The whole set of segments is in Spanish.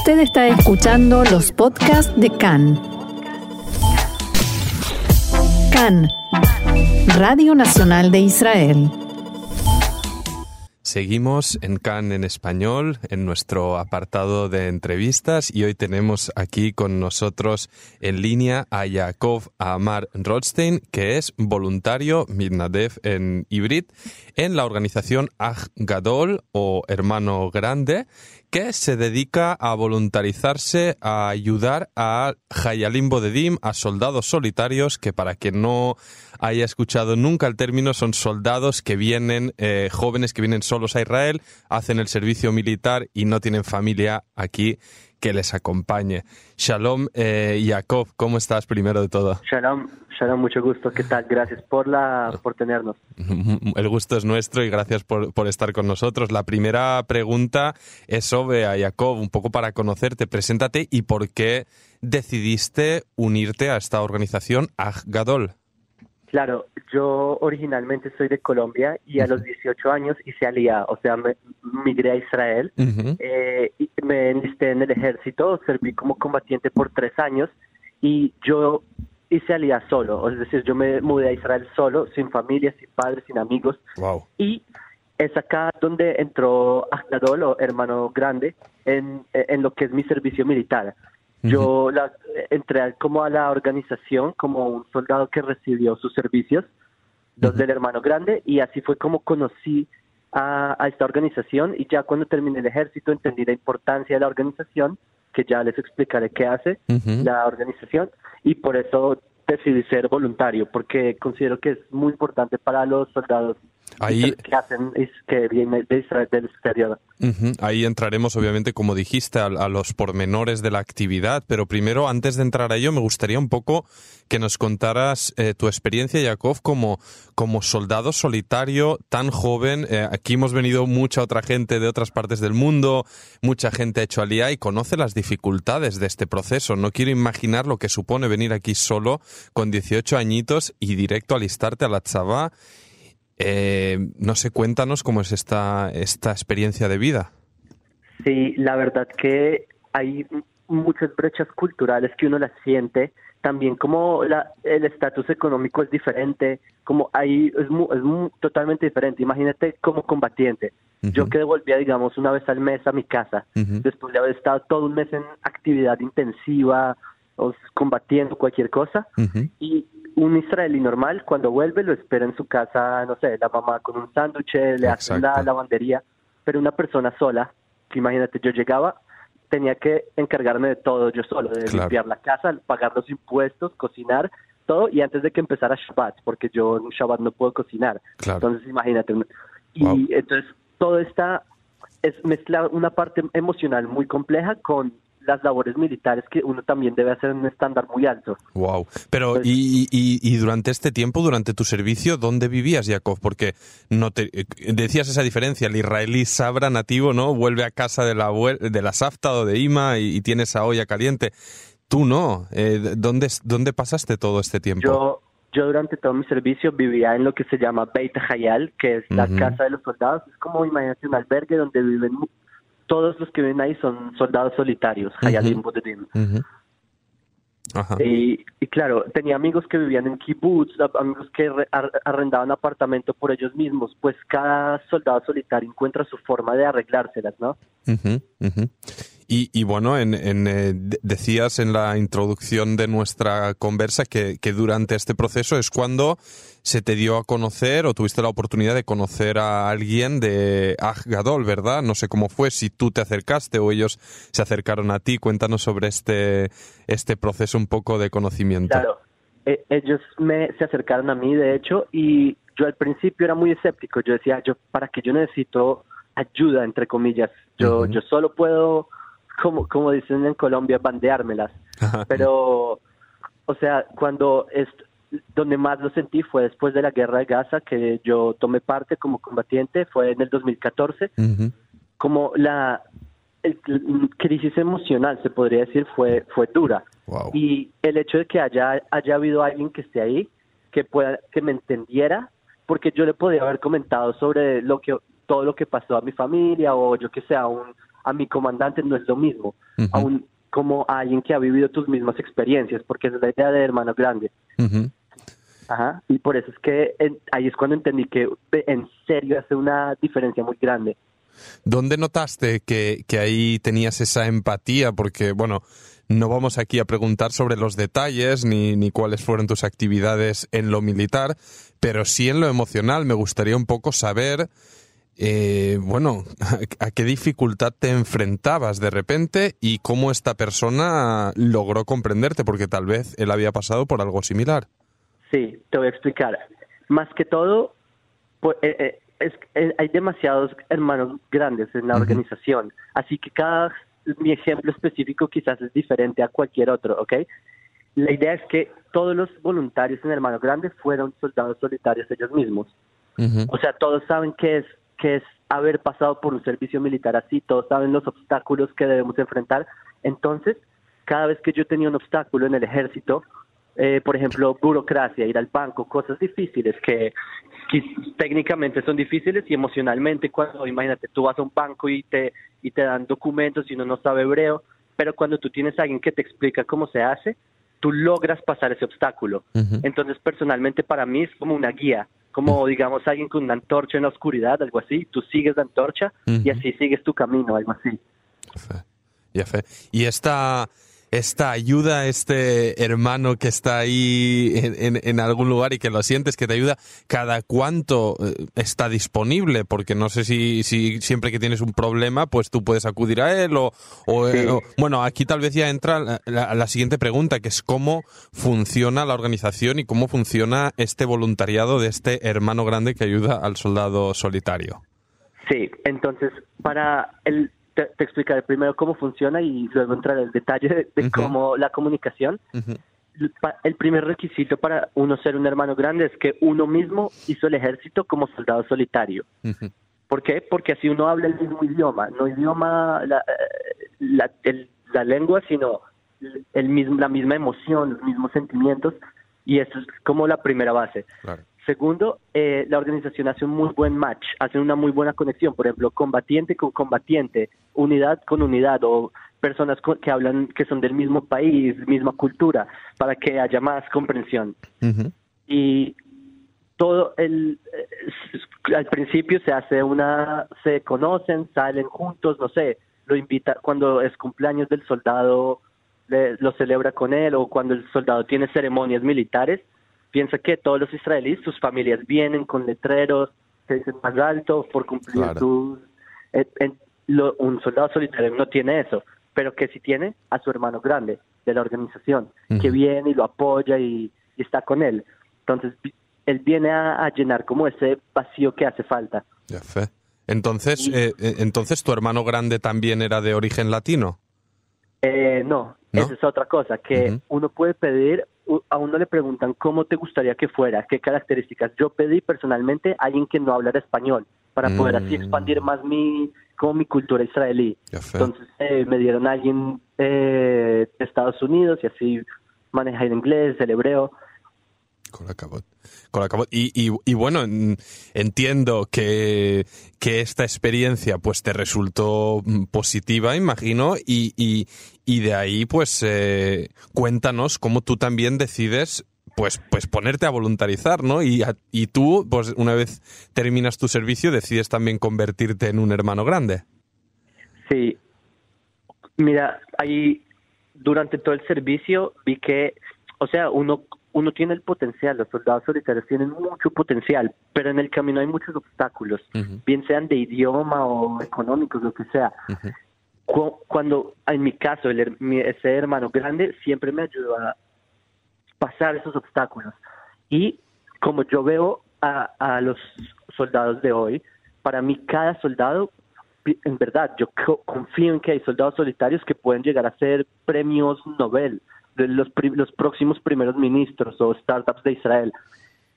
Usted está escuchando los podcasts de CAN. CAN, Radio Nacional de Israel. Seguimos en CAN en español, en nuestro apartado de entrevistas, y hoy tenemos aquí con nosotros en línea a Yakov Amar Rothstein, que es voluntario, Midnadev en hibrid, en la organización Ag Gadol o Hermano Grande, que se dedica a voluntarizarse a ayudar a Hayalim Bodedim, a soldados solitarios, que para quien no haya escuchado nunca el término, son soldados que vienen, eh, jóvenes que vienen solos a Israel, hacen el servicio militar y no tienen familia aquí que les acompañe. Shalom, eh, Jacob, ¿cómo estás primero de todo? Shalom, shalom, mucho gusto. ¿Qué tal? Gracias por, la, por tenernos. El gusto es nuestro y gracias por, por estar con nosotros. La primera pregunta es sobre a Jacob, un poco para conocerte. Preséntate y por qué decidiste unirte a esta organización Ag Gadol. Claro, yo originalmente soy de Colombia y a los 18 años hice alía, o sea, me, migré a Israel, eh, y me enlisté en el ejército, serví como combatiente por tres años y yo hice alía solo, es decir, yo me mudé a Israel solo, sin familia, sin padres, sin amigos. Wow. Y es acá donde entró Ahdadol, o hermano grande, en, en lo que es mi servicio militar. Yo la, entré como a la organización como un soldado que recibió sus servicios, los del hermano grande, y así fue como conocí a, a, esta organización y ya cuando terminé el ejército entendí la importancia de la organización, que ya les explicaré qué hace la organización, y por eso decidí ser voluntario, porque considero que es muy importante para los soldados Ahí, que hacen es que viene del exterior. Ahí entraremos, obviamente, como dijiste, a, a los pormenores de la actividad, pero primero, antes de entrar a ello, me gustaría un poco que nos contaras eh, tu experiencia, Yakov, como, como soldado solitario tan joven. Eh, aquí hemos venido mucha otra gente de otras partes del mundo, mucha gente ha hecho alía y conoce las dificultades de este proceso. No quiero imaginar lo que supone venir aquí solo con 18 añitos y directo alistarte a la tzavá. Eh, no sé, cuéntanos cómo es esta, esta experiencia de vida. Sí, la verdad que hay muchas brechas culturales que uno las siente, también como la, el estatus económico es diferente, como ahí es, mu- es mu- totalmente diferente. Imagínate como combatiente. Yo que devolvía, digamos, una vez al mes a mi casa, después de haber estado todo un mes en actividad intensiva o combatiendo cualquier cosa, y un israelí normal, cuando vuelve, lo espera en su casa, no sé, la mamá con un sándwich, le hacen la lavandería, pero una persona sola, que imagínate, yo llegaba, tenía que encargarme de todo yo solo, de Claro. limpiar la casa, pagar los impuestos, cocinar, todo, y antes de que empezara Shabbat, porque yo en Shabbat no puedo cocinar. Claro. Entonces, imagínate. Y Wow. entonces, todo está, es mezclar una parte emocional muy compleja con las labores militares que uno también debe hacer en un estándar muy alto. Wow. Pero, Pues- y, y, y durante este tiempo, durante tu servicio, ¿dónde vivías, Yakov? Porque no te, eh, decías esa diferencia, el israelí sabra nativo, ¿no? Vuelve a casa de la, de la Safta o de Ima y, y tiene esa olla caliente. Tú no. Eh, ¿dónde, ¿Dónde pasaste todo este tiempo? Yo, yo durante todo mi servicio vivía en lo que se llama Beit Hayal, que es la casa de los soldados. Es como, imagínate, un albergue donde viven todos los que viven ahí son soldados solitarios, Hayalim Bodedim. Ujú. Ajá. Y, y claro, tenía amigos que vivían en kibbutz, a- amigos que re- ar- arrendaban apartamento por ellos mismos. Pues cada soldado solitario encuentra su forma de arreglárselas, ¿no? Ujú, ujú. Y, y bueno, en, en, eh, de- decías en la introducción de nuestra conversa que, que durante este proceso es cuando se te dio a conocer o tuviste la oportunidad de conocer a alguien de Gadol, ¿verdad? No sé cómo fue, si tú te acercaste o ellos se acercaron a ti. Cuéntanos sobre este, este proceso un poco de conocimiento. Claro, eh, ellos me, se acercaron a mí, de hecho, y yo al principio era muy escéptico. Yo decía, yo para que yo necesito ayuda, entre comillas. Yo, yo solo puedo, como, como dicen en Colombia, bandeármelas. Pero, o sea, cuando es, donde más lo sentí fue después de la guerra de Gaza, que yo tomé parte como combatiente, fue en el 2014 Ujú. como la el- crisis emocional, se podría decir, fue, fue dura. Wow. Y el hecho de que haya, haya habido alguien que esté ahí, que pueda, que me entendiera, porque yo le podía haber comentado sobre lo que todo lo que pasó a mi familia o yo que sea un, a mi comandante no es lo mismo, a un, como a alguien que ha vivido tus mismas experiencias, porque esa es la idea de hermano grande. Ajá, y por eso es que ahí es cuando entendí que en serio hace una diferencia muy grande. ¿Dónde notaste que, que ahí tenías esa empatía? Porque, bueno, no vamos aquí a preguntar sobre los detalles ni, ni cuáles fueron tus actividades en lo militar, pero sí en lo emocional. Me gustaría un poco saber, eh, bueno, a, qué dificultad te enfrentabas de repente y cómo esta persona logró comprenderte, porque tal vez él había pasado por algo similar. Sí, te voy a explicar. Más que todo, pues, eh, eh, hay demasiados hermanos grandes en la organización, así que cada mi ejemplo específico quizás es diferente a cualquier otro, ¿ok? La idea es que todos los voluntarios en Hermano Grande fueron soldados solitarios ellos mismos. O sea, todos saben qué es, qué es haber pasado por un servicio militar así, todos saben los obstáculos que debemos enfrentar. Entonces, cada vez que yo tenía un obstáculo en el ejército, eh, por ejemplo, burocracia, ir al banco, cosas difíciles que, técnicamente son difíciles y emocionalmente cuando, imagínate, tú vas a un banco y te, y te dan documentos y uno no sabe hebreo, pero cuando tú tienes a alguien que te explica cómo se hace, tú logras pasar ese obstáculo. Entonces, personalmente para mí es como una guía, como digamos alguien con una antorcha en la oscuridad, algo así, tú sigues la antorcha y así sigues tu camino, algo así. Ya fe. Y esta esta ayuda, este hermano que está ahí en, algún lugar y que lo sientes, que te ayuda, ¿cada cuánto eh, está disponible? Porque no sé si, si siempre que tienes un problema, pues tú puedes acudir a él o... Eh, bueno, aquí tal vez ya entra la, la, siguiente pregunta, que es cómo funciona la organización y cómo funciona este voluntariado de este hermano grande que ayuda al soldado solitario. Sí, entonces, para el te, explicaré primero cómo funciona y luego entrar en el detalle de, cómo la comunicación. El primer requisito para uno ser un hermano grande es que uno mismo hizo el ejército como soldado solitario. ¿Por qué? Porque así uno habla el mismo idioma, no idioma la, la, la lengua, sino el mismo, la misma emoción, los mismos sentimientos, y eso es como la primera base. Claro. Segundo, eh, la organización hace un muy buen match, hace una muy buena conexión, por ejemplo, combatiente con combatiente, unidad con unidad o personas que hablan que son del mismo país, misma cultura, para que haya más comprensión. Y todo el al principio se hace una se conocen, salen juntos, no sé, lo invita cuando es cumpleaños del soldado lo celebra con él o cuando el soldado tiene ceremonias militares piensa que todos los israelíes, sus familias vienen con letreros, se dicen más alto por cumplir sus... un soldado solitario no tiene eso, pero que sí tiene a su hermano grande de la organización, que viene y lo apoya y, está con él. Entonces, él viene a, llenar como ese vacío que hace falta. Ya fe. Entonces, eh, eh, entonces, ¿tu hermano grande también era de origen latino? Eh, no, esa es otra cosa, que uno puede pedir a uno le preguntan cómo te gustaría que fuera, qué características. Yo pedí personalmente a alguien que no hablara español para poder así mm. expandir más mi como mi cultura israelí. Entonces eh, me dieron a alguien eh, de Estados Unidos y así manejar el inglés, el hebreo. Con la cabot. Con. Y, y, bueno, entiendo que, que, esta experiencia pues te resultó mm, positiva, imagino, y, y, y de ahí pues eh, cuéntanos cómo tú también decides pues, pues ponerte a voluntarizar, ¿no? Y, y tú, pues una vez terminas tu servicio, decides también convertirte en un hermano grande. Sí. Mira, ahí durante todo el servicio vi que, o sea, uno uno tiene el potencial, los soldados solitarios tienen mucho potencial, pero en el camino hay muchos obstáculos, bien sean de idioma o económicos, lo que sea. Cuando, en mi caso, el, ese hermano grande siempre me ayudó a pasar esos obstáculos. Y como yo veo a, a los soldados de hoy, para mí cada soldado, en verdad, yo confío en que hay soldados solitarios que pueden llegar a ser premios Nobel de los, los próximos primeros ministros o startups de Israel.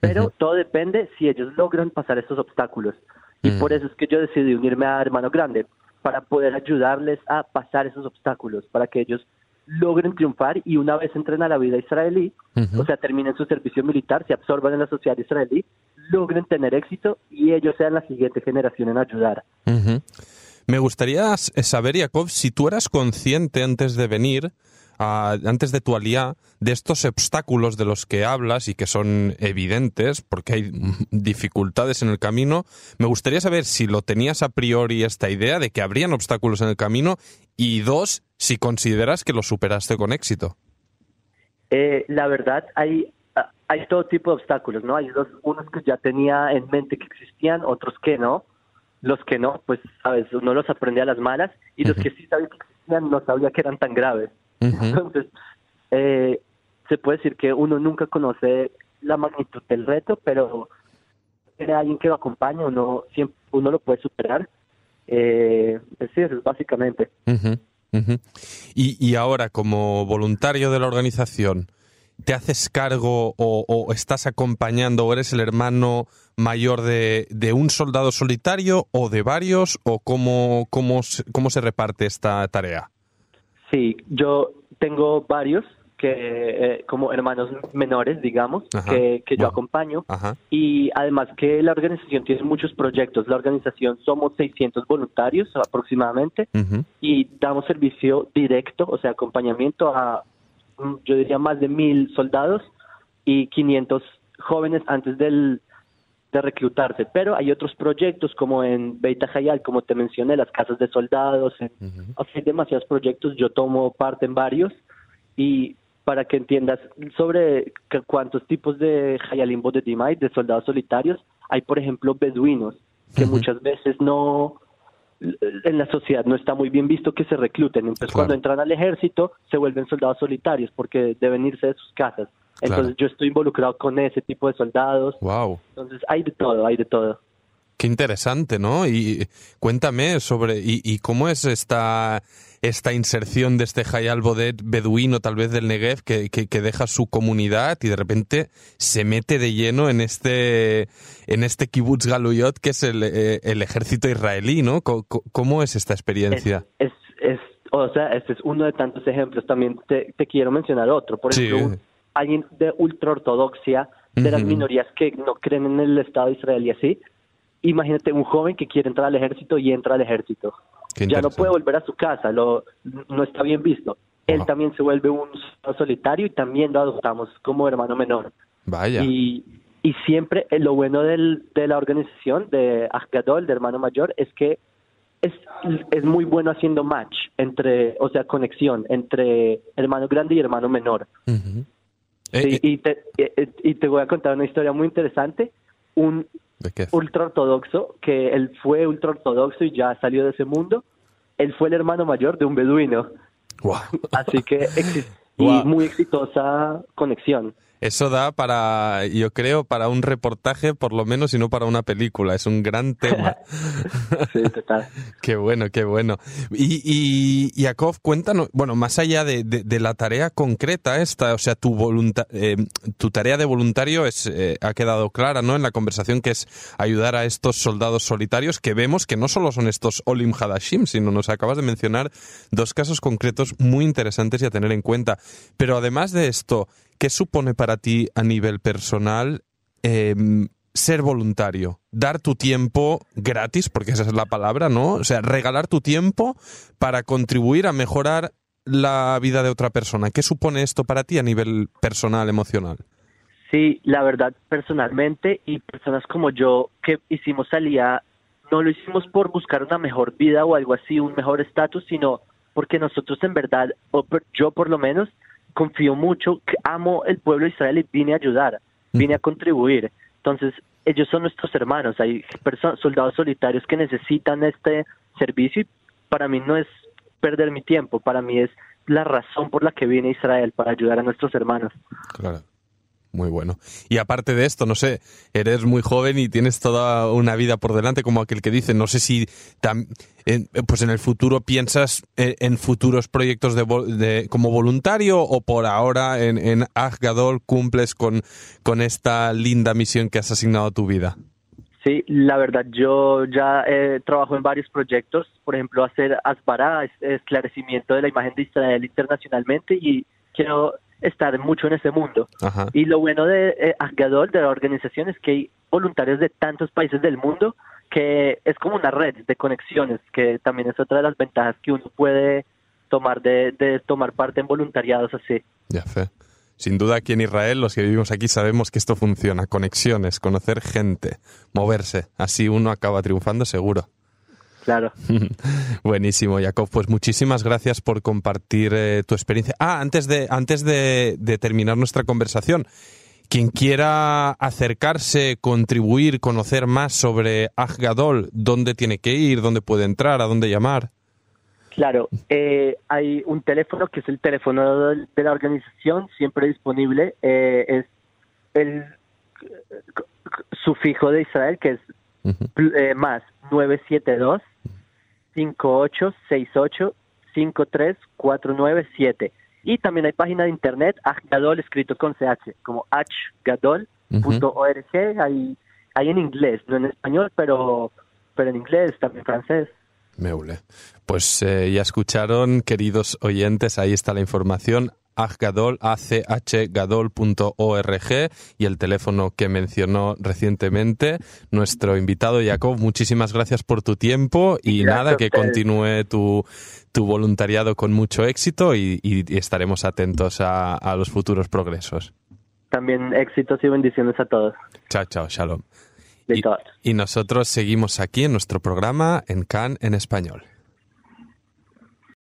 Pero todo depende si ellos logran pasar esos obstáculos. Y por eso es que yo decidí unirme a Hermano Grande, para poder ayudarles a pasar esos obstáculos, para que ellos logren triunfar y una vez entren a la vida israelí, o sea, terminen su servicio militar, se absorban en la sociedad israelí, logren tener éxito y ellos sean la siguiente generación en ayudar. Me gustaría saber, Jacob, si tú eras consciente antes de venir antes de tu alía, de estos obstáculos de los que hablas y que son evidentes, porque hay dificultades en el camino, me gustaría saber si lo tenías a priori esta idea de que habrían obstáculos en el camino y dos, si consideras que lo superaste con éxito. Eh, la verdad, hay, hay todo tipo de obstáculos, ¿no? Hay dos, unos que ya tenía en mente que existían, otros que no. Los que no, pues, sabes, uno los aprende a las malas y los que sí sabía que existían no sabía que eran tan graves. Entonces, eh, se puede decir que uno nunca conoce la magnitud del reto, pero tiene alguien que lo acompañe, uno, siempre, uno lo puede superar. Eh, es básicamente. Y, y ahora, como voluntario de la organización, ¿te haces cargo o, estás acompañando o eres el hermano mayor de, de, un soldado solitario o de varios o cómo, cómo, cómo se reparte esta tarea? Sí, yo tengo varios que eh, como hermanos menores, digamos, que, que, yo acompaño. Y además que la organización tiene muchos proyectos. La organización somos 600 voluntarios aproximadamente y damos servicio directo, o sea, acompañamiento a, mm, yo diría, más de mil soldados y 500 jóvenes antes del, de reclutarse, pero hay otros proyectos como en Beita Hayal, como te mencioné, las casas de soldados, hay demasiados proyectos, yo tomo parte en varios y para que entiendas sobre cuántos tipos de Hayalimbo de Dimay, de soldados solitarios, hay por ejemplo beduinos, que muchas veces no, en la sociedad no está muy bien visto que se recluten. Entonces, cuando entran al ejército, se vuelven soldados solitarios porque deben irse de sus casas. Entonces, yo estoy involucrado con ese tipo de soldados. Wow. Entonces, hay de todo, hay de todo. Qué interesante, ¿no? Y cuéntame sobre y, cómo es esta esta inserción de este Hayal Bodet beduino, tal vez del Negev, que, que, deja su comunidad y de repente se mete de lleno en este en este kibbutz galuyot que es el, eh, el ejército israelí, ¿no? ¿Cómo, es esta experiencia? Es, es, o sea, este es uno de tantos ejemplos. También te, quiero mencionar otro. Por ejemplo, alguien de ultraortodoxia, de las minorías que no creen en el Estado israelí así, imagínate un joven que quiere entrar al ejército y entra al ejército. Ya no puede volver a su casa, lo, no está bien visto. Él también se vuelve un solitario y también lo adoptamos como hermano menor. Vaya. Y, y siempre eh, lo bueno del, de la organización de Ajgadol, de hermano mayor, es que es, es muy bueno haciendo match entre, o sea, conexión entre hermano grande y hermano menor. Sí, eh, y, te, eh, y te voy a contar una historia muy interesante. Un ultra ortodoxo, que él fue ultra ortodoxo y ya salió de ese mundo. Él fue el hermano mayor de un beduino. Así que y muy exitosa conexión. Eso da para, yo creo, para un reportaje, por lo menos, y no para una película. Es un gran tema. sí, total. qué bueno, qué bueno. Y, y Yakov, cuéntanos, bueno, más allá de, de, la tarea concreta esta, o sea, tu, eh, tu tarea de voluntario es, eh, ha quedado clara, ¿no? En la conversación que es ayudar a estos soldados solitarios que vemos que no solo son estos Olim Hadashim, sino nos acabas de mencionar dos casos concretos muy interesantes y a tener en cuenta. Pero además de esto, ¿qué supone para ti a nivel personal em, ser voluntario? Dar tu tiempo gratis, porque esa es la palabra, ¿no? O sea, regalar tu tiempo para contribuir a mejorar la vida de otra persona. ¿Qué supone esto para ti a nivel personal, emocional? Sí, la verdad, personalmente y personas como yo que hicimos salida, no lo hicimos por buscar una mejor vida o algo así, un mejor estatus, sino porque nosotros en verdad, o yo por lo menos, confío mucho, amo el pueblo de Israel y vine a ayudar, vine a contribuir. Entonces, ellos son nuestros hermanos, hay soldados solitarios que necesitan este servicio y para mí no es perder mi tiempo, para mí es la razón por la que vine a Israel, para ayudar a nuestros hermanos. Claro. Muy bueno. Y aparte de esto, no sé, eres muy joven y tienes toda una vida por delante, como aquel que dice, no sé si pues en el futuro piensas en, futuros proyectos de, como voluntario o por ahora en, en Aggadol cumples con, con esta linda misión que has asignado a tu vida. Sí, la verdad, yo ya eh, trabajo en varios proyectos, por ejemplo, hacer Asbara, esclarecimiento de la imagen de Israel internacionalmente y quiero estar mucho en ese mundo. Y lo bueno de eh, de la organización, es que hay voluntarios de tantos países del mundo que es como una red de conexiones, que también es otra de las ventajas que uno puede tomar de, de tomar parte en voluntariados así. Ya fe. Sin duda aquí en Israel, los que vivimos aquí sabemos que esto funciona, conexiones, conocer gente, moverse, así uno acaba triunfando seguro. Claro. Buenísimo, Jacob. Pues muchísimas gracias por compartir eh, tu experiencia. Ah, antes de, antes de, de terminar nuestra conversación, quien quiera acercarse, contribuir, conocer más sobre Aggadol, ¿dónde tiene que ir? ¿Dónde puede entrar? ¿A dónde llamar? Claro, eh, hay un teléfono que es el teléfono de la organización, siempre disponible, eh, es el sufijo de Israel, que es eh, más 972 5868 53497 y también hay página de internet Gadol escrito con ch como hgadol.org hay hay en inglés no en español pero pero en inglés también francés. Meule. Pues eh, ya escucharon, queridos oyentes, ahí está la información. Aggadol, achgadol.org y el teléfono que mencionó recientemente nuestro invitado Jacob. Muchísimas gracias por tu tiempo y nada, que continúe tu, tu voluntariado con mucho éxito y, y estaremos atentos a, a los futuros progresos. También éxitos y bendiciones a todos. Chao, chao, shalom. Y, y, nosotros seguimos aquí en nuestro programa en CAN en español.